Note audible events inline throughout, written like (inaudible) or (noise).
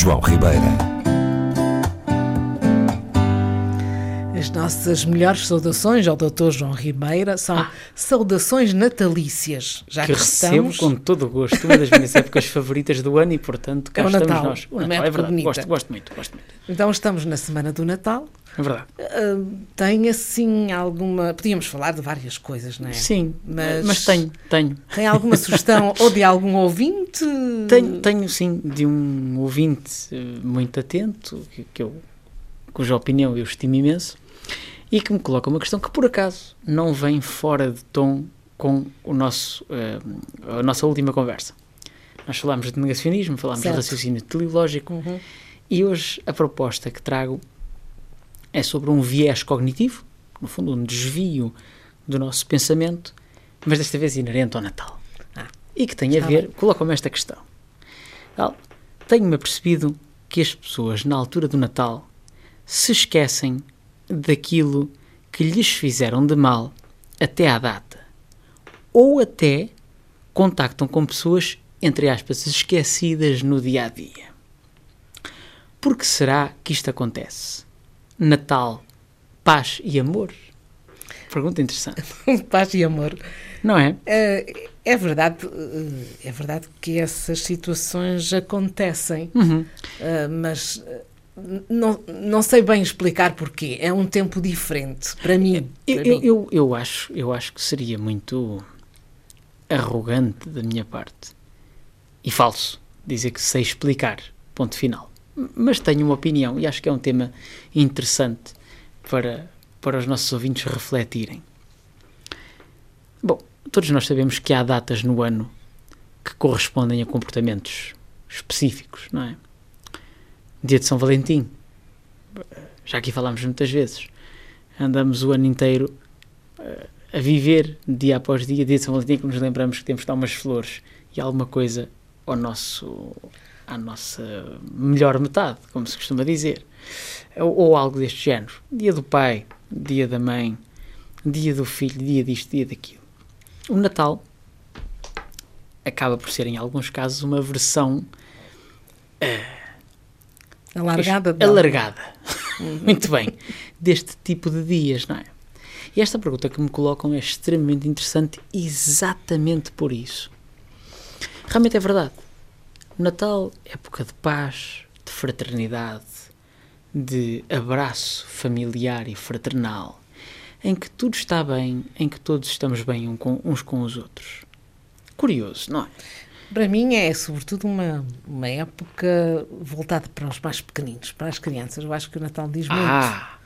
João Ribeira. As nossas melhores saudações ao Dr. João Ribeira são saudações natalícias, já que, que recebo estamos... com todo o gosto, uma das minhas épocas favoritas do ano e, portanto, cá É o estamos Natal, nós. O uma Natal, é época verdade, bonita. gosto, gosto muito, gosto muito. Então estamos na semana do Natal. É verdade. Ah, tem assim alguma... Podíamos falar de várias coisas, não é? Sim, Mas- mas, tenho, tenho. Tem alguma sugestão (laughs) ou de algum ouvinte? Tenho, tenho sim, de um ouvinte eh, muito atento, que, que eu, cuja opinião eu estimo imenso, e que me coloca uma questão que, por acaso, não vem fora de tom com o nosso, eh, a nossa última conversa. Nós falámos de negacionismo, falámos Certo. de raciocínio teleológico, Uhum. e hoje a proposta que trago é sobre um viés cognitivo, no fundo, um desvio do nosso pensamento, mas desta vez inerente ao Natal. Ah, e que tem a ver, bem. coloca-me esta questão. Tenho-me apercebido que as pessoas, na altura do Natal, se esquecem daquilo que lhes fizeram de mal até à data. Ou até contactam com pessoas, entre aspas, esquecidas no dia a dia. Por que será que isto acontece? Natal, paz e amor? Pergunta interessante, (laughs) Paz e amor. não é? É, é verdade, eh, é verdade que essas situações acontecem, Uhum. eh, mas eh, não, não sei bem explicar porquê. É um tempo diferente para mim. Para eu, mim. eu, eu acho, eu acho que seria muito arrogante da minha parte e falso dizer que sei explicar, ponto final. Mas tenho uma opinião e acho que é um tema interessante para, para os nossos ouvintes refletirem. Bom, todos nós sabemos que há datas no ano que correspondem a comportamentos específicos, não é? Dia de São Valentim, já aqui falámos muitas vezes andamos o ano inteiro eh, a viver dia após dia, dia de São Valentim, que nos lembramos que temos de dar umas flores e alguma coisa ao nosso, à nossa melhor metade, como se costuma dizer, ou, ou algo deste género. Dia do pai, dia da mãe, dia do filho, dia disto, dia daquilo. O Natal acaba por ser, em alguns casos, uma versão Alargada. de- alargada. (laughs) Muito bem. Deste tipo de dias, não é? E esta pergunta que me colocam é extremamente interessante exatamente por isso. Realmente é verdade. O Natal época de paz, de fraternidade, de abraço familiar e fraternal, em que tudo está bem, em que todos estamos bem uns com os outros. Curioso, não é? Para mim é sobretudo uma, uma época voltada para os mais pequeninos, para as crianças. Eu acho que o Natal diz muito. Ah,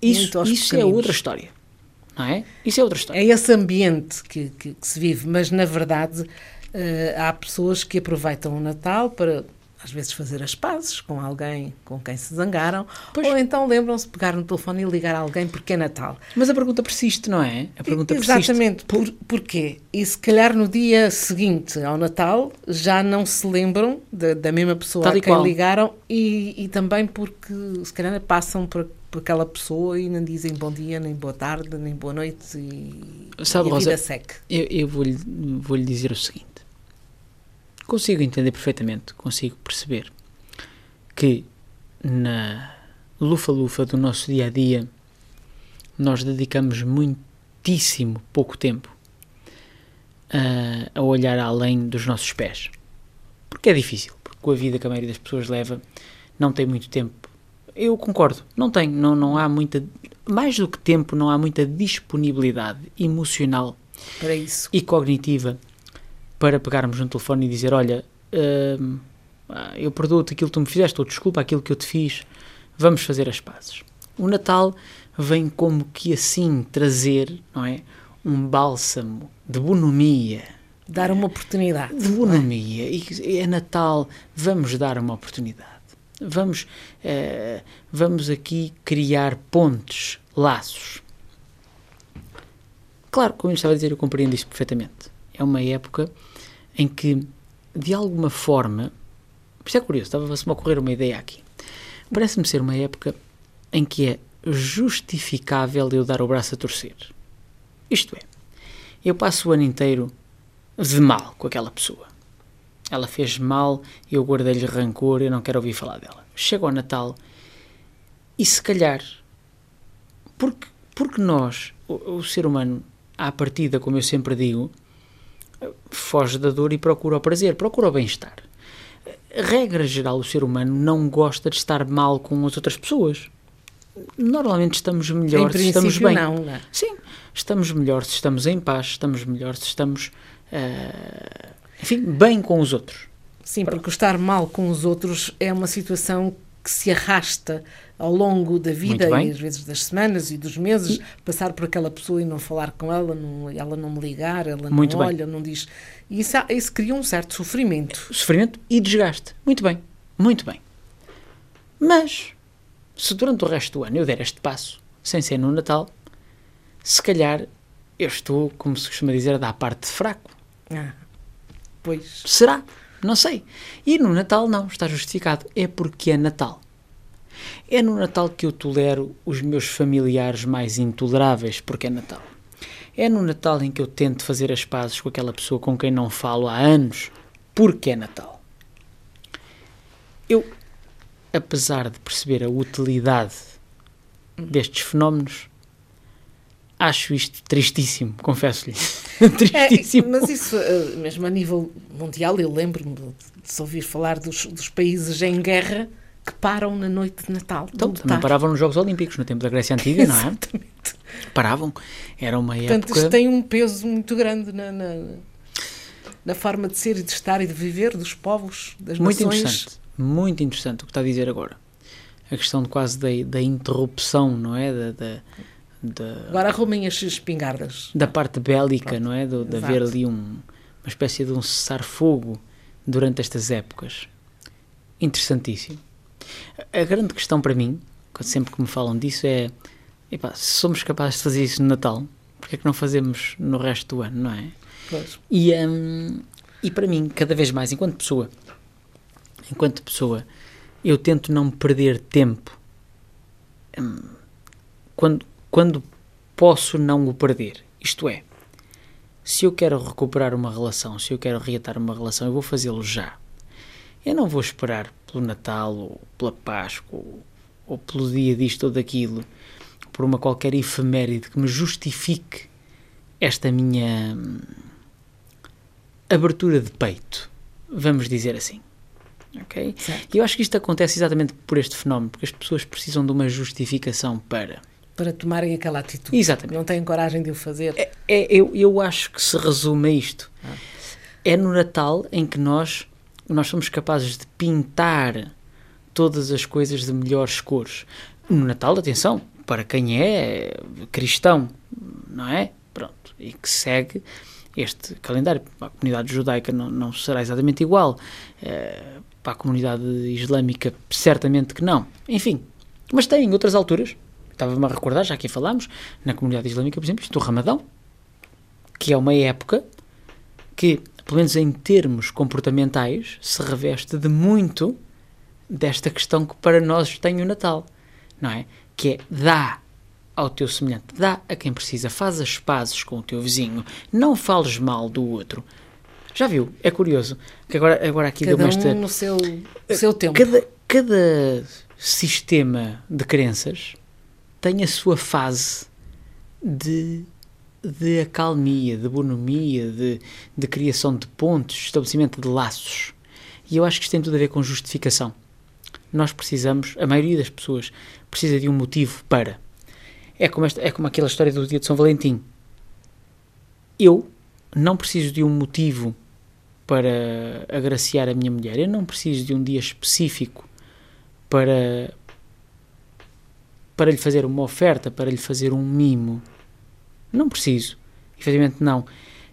isso, Muito isso é outra história. Não é? Isso é outra história. É esse ambiente que, que- que se vive, mas na verdade há pessoas que aproveitam o Natal para às vezes fazer as pazes com alguém com quem se zangaram, Pois. ou então lembram-se de pegar no telefone e ligar a alguém porque é Natal. Mas a pergunta persiste, não é? A pergunta persiste. Exatamente. Por, porquê? E se calhar no dia seguinte ao Natal já não se lembram da, da mesma pessoa Tal a quem qual. ligaram e, e também porque se calhar passam por, por aquela pessoa e não dizem bom dia, nem boa tarde, nem boa noite e, Sabe, e a Rosa, vida segue. Eu, eu vou-lhe vou-lhe dizer o seguinte. Consigo entender perfeitamente, consigo perceber que na lufa-lufa do nosso dia a dia nós dedicamos muitíssimo pouco tempo a, a olhar além dos nossos pés. Porque é difícil, porque com a vida que a maioria das pessoas leva, não tem muito tempo. Eu concordo, não tem, não, não há muita. Mais do que tempo, não há muita disponibilidade emocional Para isso. e cognitiva para pegarmos no telefone e dizer: Olha, hum, ah, eu perdoo-te aquilo que tu me fizeste, ou desculpa aquilo que eu te fiz, vamos fazer as pazes. O Natal vem como que assim trazer, não é? Um bálsamo de bonomia, Dar uma oportunidade. de bonomia. E é Natal, vamos dar uma oportunidade. Vamos, eh, vamos aqui criar pontes, laços. Claro, como eu estava a dizer, eu compreendo isso perfeitamente. É uma época em que, de alguma forma, isto é curioso, estava-se a ocorrer uma ideia aqui. Parece-me ser uma época em que é justificável eu dar o braço a torcer. Isto é, eu passo o ano inteiro de mal com aquela pessoa. ela fez mal, eu guardei-lhe rancor, eu não quero ouvir falar dela. Chega ao Natal e se calhar, porque, porque nós, o, o ser humano, à partida, como eu sempre digo, foge da dor e procura o prazer, procura o bem-estar. Regra geral, o ser humano não gosta de estar mal com as outras pessoas. Normalmente estamos melhor se estamos bem. não, não é? Sim, estamos melhor se estamos em paz, estamos melhor se estamos, eh, enfim, bem com os outros. Sim, porque estar mal com os outros é uma situação que se arrasta ao longo da vida e às vezes das semanas e dos meses, passar por aquela pessoa e não falar com ela, não- ela não me ligar, ela não Muito bem. olha, não diz. E isso, isso cria um certo sofrimento. Sofrimento e desgaste. Muito bem, muito bem. Mas, se durante o resto do ano eu der este passo, sem ser no Natal, se calhar eu estou, como se costuma dizer, a dar parte de fraco. Ah, pois. Será? Não sei. E no Natal não, está justificado. É porque é Natal. É no Natal que eu tolero os meus familiares mais intoleráveis, porque é Natal. É no Natal em que eu tento fazer as pazes com aquela pessoa com quem não falo há anos, porque é Natal. Eu, apesar de perceber a utilidade destes fenómenos, acho isto tristíssimo, confesso-lhe. É, (laughs) tristíssimo. mas isso, eh, mesmo a nível mundial, eu lembro-me de, de se ouvir falar dos, dos países em guerra que param na noite de Natal. de Então, lutar. também paravam nos Jogos Olímpicos, no tempo da Grécia Antiga, não é? Exatamente. Paravam. Era uma Portanto, época... isto tem um peso muito grande na, na, na forma de ser e de estar e de viver dos povos, das Muito nações. interessante. Muito interessante o que está a dizer agora. A questão de quase da, da interrupção, não é? Da, da, da, Agora arrumem as espingardas. da parte bélica, não é? Do, de haver ali um, uma espécie de um cessar-fogo durante estas épocas. Interessantíssimo. A grande questão para mim, quando- sempre que me falam disso, é: epá, se somos capazes de fazer isso no Natal, porque é que não fazemos no resto do ano, não é? Pois. E, hum, e para mim, cada vez mais, enquanto pessoa, enquanto pessoa, eu tento não perder tempo hum, quando, quando posso não o perder. Isto é, se eu quero recuperar uma relação, se eu quero reatar uma relação, eu vou fazê-lo já. Eu não vou esperar pelo Natal, ou pela Páscoa, ou, ou pelo dia disto ou daquilo, por uma qualquer efeméride que me justifique esta minha hum, abertura de peito, vamos dizer assim. Ok? Certo. E eu acho que isto acontece exatamente por este fenómeno, porque as pessoas precisam de uma justificação para. Para tomarem aquela atitude. Exatamente. Não têm coragem de o fazer. É, é- eu, eu acho que se resume a isto. É no Natal em que nós, nós somos capazes de pintar todas as coisas de melhores cores. No Natal, atenção, para quem é cristão, não é? Pronto. E que segue este calendário. Para a comunidade judaica não, não será exatamente igual. Eh, para a comunidade islâmica, certamente que não. Enfim. Mas tem em outras alturas. Estava-me a recordar, já aqui falámos, na comunidade islâmica, por exemplo, isto do Ramadão, que é uma época que, pelo menos em termos comportamentais, se reveste de muito desta questão que para nós tem o Natal, não é? Que é dá ao teu semelhante, dá a quem precisa, faz as pazes com o teu vizinho, não fales mal do outro. Já viu? É curioso que agora, agora aqui Cada esta. um no seu, seu tempo. Cada, cada sistema de crenças tem a sua fase de, de acalmia, de bonomia, de, de criação de pontos, estabelecimento de laços. E eu acho que isto tem tudo a ver com justificação. Nós precisamos, a maioria das pessoas precisa de um motivo para. É como, esta, é como aquela história do dia de São Valentim. Eu não preciso de um motivo para agraciar a minha mulher. Eu não preciso de um dia específico para para lhe fazer uma oferta, para lhe fazer um mimo. Não preciso. Efetivamente não.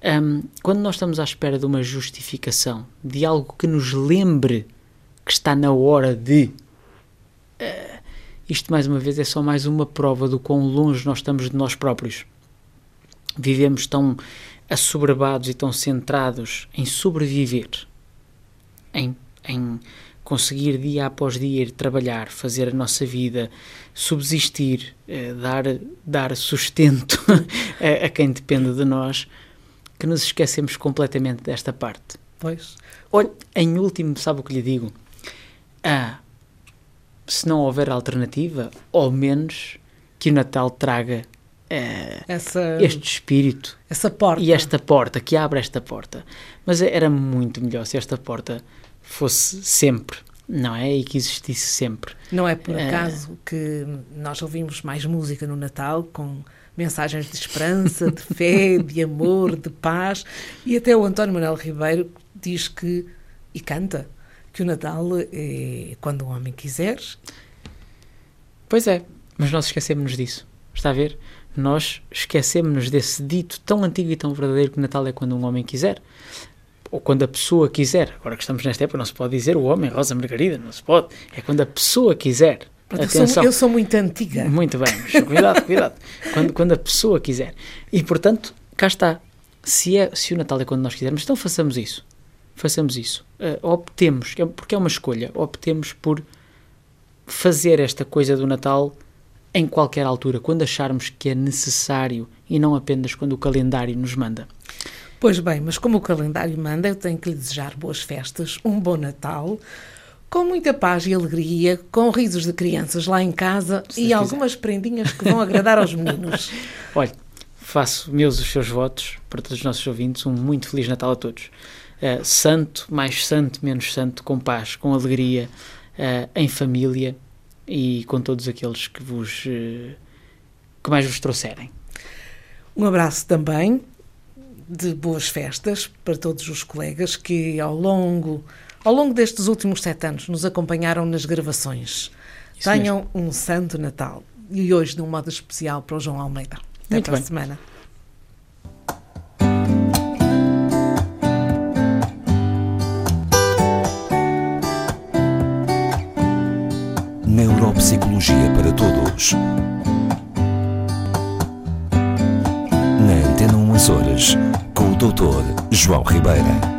Hum, quando nós estamos à espera de uma justificação, de algo que nos lembre que está na hora de. eh, isto, mais uma vez, é só mais uma prova do quão longe nós estamos de nós próprios. Vivemos tão assoberbados e tão centrados em sobreviver, em, em conseguir dia após dia ir trabalhar, fazer a nossa vida, subsistir, eh, dar, dar sustento (laughs) a, a quem depende de nós, que nos esquecemos completamente desta parte. Pois. Olha, em último, sabe o que lhe digo? Ah, se não houver alternativa, ao menos que o Natal traga eh, Essa, este espírito essa porta. e esta porta, que abre esta porta. Mas era muito melhor se esta porta fosse sempre, não é? E que existisse sempre. Não é por Eh. acaso que nós ouvimos mais música no Natal com mensagens de esperança, de (laughs) fé, de amor, de paz. E até o António Manuel Ribeiro diz que, e canta, que o Natal é quando um homem quiser. Pois é, mas nós esquecemos-nos disso. Está a ver? Nós esquecemos-nos desse dito tão antigo e tão verdadeiro que Natal é quando um homem quiser. Ou quando a pessoa quiser. Agora que estamos nesta época, não se pode dizer o homem, Rosa Margarida, não se pode. É quando a pessoa quiser. Eu sou, Atenção. eu sou muito antiga. Muito bem, mas cuidado, cuidado. Quando, quando a pessoa quiser. E portanto, cá está. Se, é, se o Natal é quando nós quisermos, então façamos isso. Façamos isso. Eh, optemos, é- porque é uma escolha, optemos por fazer esta coisa do Natal em qualquer altura, quando acharmos que é necessário e não apenas quando o calendário nos manda. Pois bem, mas como o calendário manda, eu tenho que lhe desejar boas festas, um bom Natal, com muita paz e alegria, com risos de crianças lá em casa Se e Deus algumas prendinhas que vão agradar aos meninos. (laughs) Olha, faço meus os seus votos para todos os nossos ouvintes. Um muito Feliz Natal a todos. Eh, santo, mais santo, menos santo, com paz, com alegria, eh, em família e com todos aqueles que vos eh, que mais vos trouxerem. Um abraço também de boas festas para todos os colegas que ao longo, ao longo destes últimos sete anos nos acompanharam nas gravações. Isso Tenham um santo Natal. E hoje, de um modo especial, para o João Almeida. Até Muito para a bem. semana. Neuropsicologia para todos. Na Antena 1 Açores, com o Dr. João Ribeira.